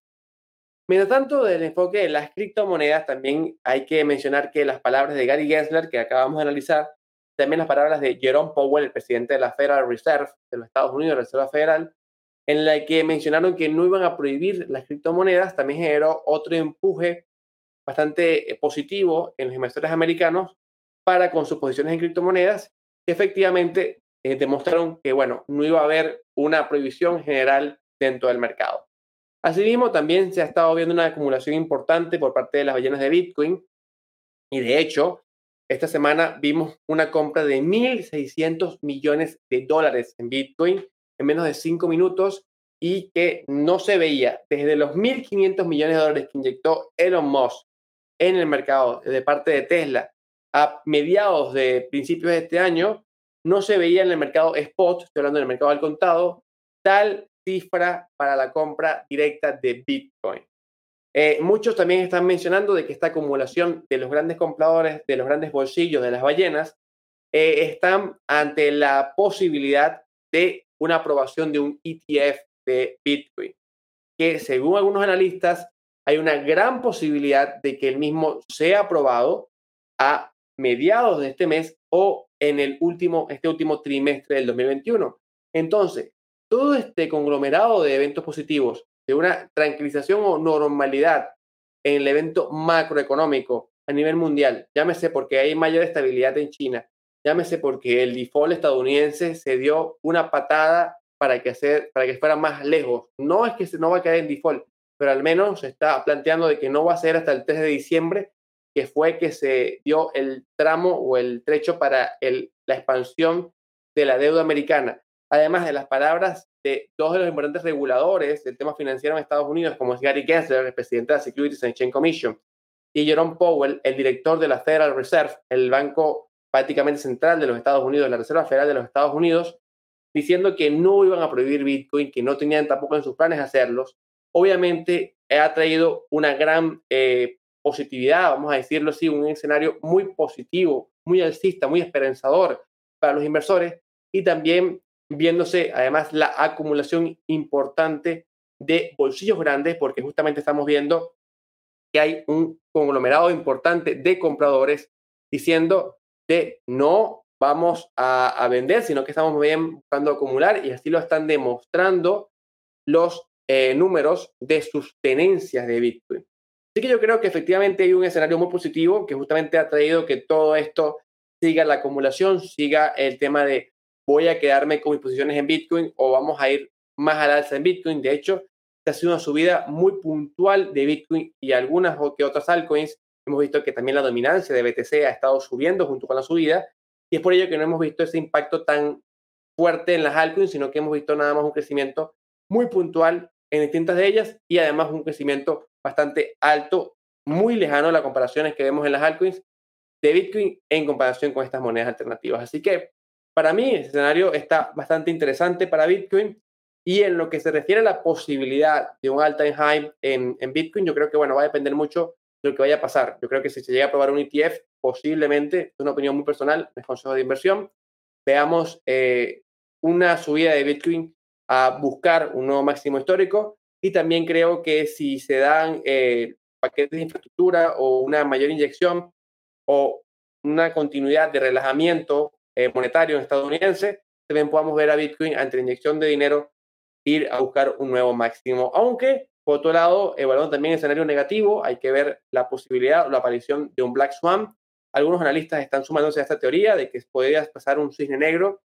Mientras tanto, del enfoque de las criptomonedas, también hay que mencionar que las palabras de Gary Gensler, que acabamos de analizar, también las palabras de Jerome Powell, el presidente de la Federal Reserve de los Estados Unidos, Reserva Federal, en la que mencionaron que no iban a prohibir las criptomonedas, también generó otro empuje bastante eh, positivo en los inversores americanos para con sus posiciones en criptomonedas, que efectivamente eh, demostraron que, bueno, no iba a haber una prohibición general dentro del mercado. Asimismo, también se ha estado viendo una acumulación importante por parte de las ballenas de Bitcoin y de hecho, esta semana vimos una compra de 1.600 millones de dólares en Bitcoin, en menos de cinco minutos y que no se veía desde los 1.500 millones de dólares que inyectó Elon Musk en el mercado de parte de Tesla a mediados de principios de este año, no se veía en el mercado spot, estoy hablando del mercado al contado, tal cifra para la compra directa de Bitcoin. Eh, muchos también están mencionando de que esta acumulación de los grandes compradores, de los grandes bolsillos de las ballenas, eh, están ante la posibilidad de una aprobación de un ETF de Bitcoin, que según algunos analistas hay una gran posibilidad de que el mismo sea aprobado a mediados de este mes o en el último, este último trimestre del 2021. Entonces, todo este conglomerado de eventos positivos, de una tranquilización o normalidad en el evento macroeconómico a nivel mundial, llámese porque hay mayor estabilidad en China, llámese porque el default estadounidense se dio una patada para que, hacer, para que fuera más lejos. No es que se, no va a caer en default, pero al menos se está planteando de que no va a ser hasta el 3 de diciembre, que fue que se dio el tramo o el trecho para el, la expansión de la deuda americana. Además de las palabras de dos de los importantes reguladores del tema financiero en Estados Unidos, como es Gary Gensler, el presidente de la Securities and Exchange Commission, y Jerome Powell, el director de la Federal Reserve, el banco prácticamente central de los Estados Unidos, la Reserva Federal de los Estados Unidos, diciendo que no iban a prohibir Bitcoin, que no tenían tampoco en sus planes hacerlos, obviamente ha traído una gran eh, positividad, vamos a decirlo así, un escenario muy positivo, muy alcista, muy esperanzador para los inversores y también viéndose además la acumulación importante de bolsillos grandes, porque justamente estamos viendo que hay un conglomerado importante de compradores diciendo de no vamos a, vender, sino que estamos bien buscando acumular y así lo están demostrando los eh, números de sus tenencias de Bitcoin. Así que yo creo que efectivamente hay un escenario muy positivo que justamente ha traído que todo esto siga la acumulación, siga el tema de voy a quedarme con mis posiciones en Bitcoin o vamos a ir más al alza en Bitcoin. De hecho, ha sido una subida muy puntual de Bitcoin y algunas que otras altcoins. Hemos visto que también la dominancia de BTC ha estado subiendo junto con la subida y es por ello que no hemos visto ese impacto tan fuerte en las altcoins, sino que hemos visto nada más un crecimiento muy puntual en distintas de ellas y además un crecimiento bastante alto, muy lejano a las comparaciones que vemos en las altcoins de Bitcoin en comparación con estas monedas alternativas. Así que para mí el escenario está bastante interesante para Bitcoin y en lo que se refiere a la posibilidad de un all-time high en, en Bitcoin, yo creo que bueno, va a depender mucho de lo que vaya a pasar. Yo creo que si se llega a probar un ETF, posiblemente, es una opinión muy personal, es consejo de inversión, veamos eh, una subida de Bitcoin a buscar un nuevo máximo histórico y también creo que si se dan eh, paquetes de infraestructura o una mayor inyección o una continuidad de relajamiento monetario estadounidense, también podamos ver a Bitcoin ante inyección de dinero ir a buscar un nuevo máximo. Aunque por otro lado, evaluando también el escenario negativo, hay que ver la posibilidad o la aparición de un Black Swan. Algunos analistas están sumándose a esta teoría de que podría pasar un cisne negro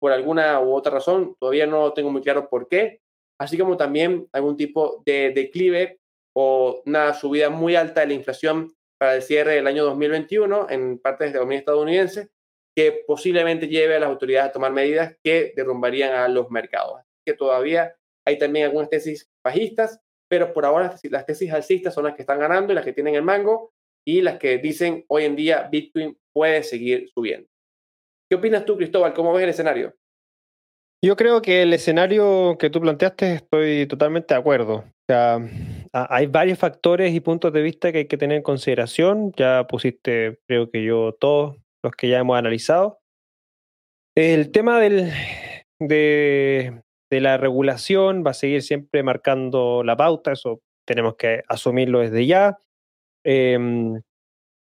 por alguna u otra razón. Todavía no tengo muy claro por qué. Así como también algún tipo de declive o una subida muy alta de la inflación para el cierre del año 2021 en partes de la economía estadounidense, que posiblemente lleve a las autoridades a tomar medidas que derrumbarían a los mercados. Que todavía hay también algunas tesis bajistas pero por ahora las tesis alcistas son las que están ganando y las que tienen el mango y las que dicen hoy en día Bitcoin puede seguir subiendo. ¿Qué opinas tú, Cristóbal? ¿Cómo ves el escenario? Yo creo que el escenario que tú planteaste estoy totalmente de acuerdo. O sea, hay varios factores y puntos de vista que hay que tener en consideración. Ya pusiste, creo que yo, todos los que ya hemos analizado. El tema del, de, la regulación va a seguir siempre marcando la pauta, eso tenemos que asumirlo desde ya. Em,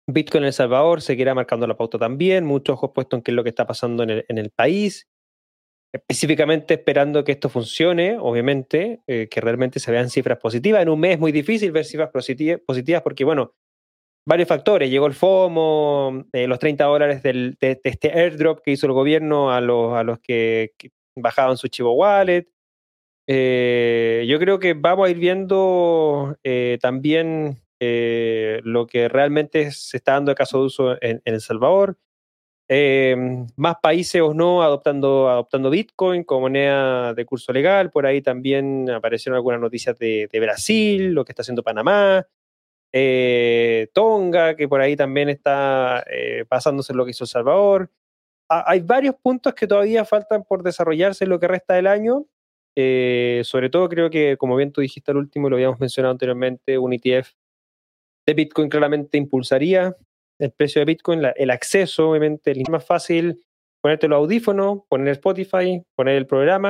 Bitcoin en El Salvador seguirá marcando la pauta también, muchos ojos puestos en qué es lo que está pasando en el, país, específicamente esperando que esto funcione, obviamente, eh, que realmente se vean cifras positivas. En un mes es muy difícil ver cifras positivas porque, bueno, varios factores. Llegó el FOMO, eh, los 30 dólares de, este airdrop que hizo el gobierno a los, a los que, bajaban su Chivo Wallet. Eh, yo creo que vamos a ir viendo eh, también lo que realmente se está dando de caso de uso en, El Salvador. Em, más países o no adoptando, adoptando Bitcoin como moneda de curso legal. Por ahí también aparecieron algunas noticias de, Brasil, lo que está haciendo Panamá, eh, Tonga, que por ahí también está eh, pasándose lo que hizo Salvador. hay varios puntos que todavía faltan por desarrollarse en lo que resta del año. Eh, sobre todo creo que, como bien tú dijiste al último, lo habíamos mencionado anteriormente, un ETF de Bitcoin claramente impulsaría el precio de Bitcoin, el acceso, obviamente, es más fácil ponerte los audífonos, poner Spotify, poner el programa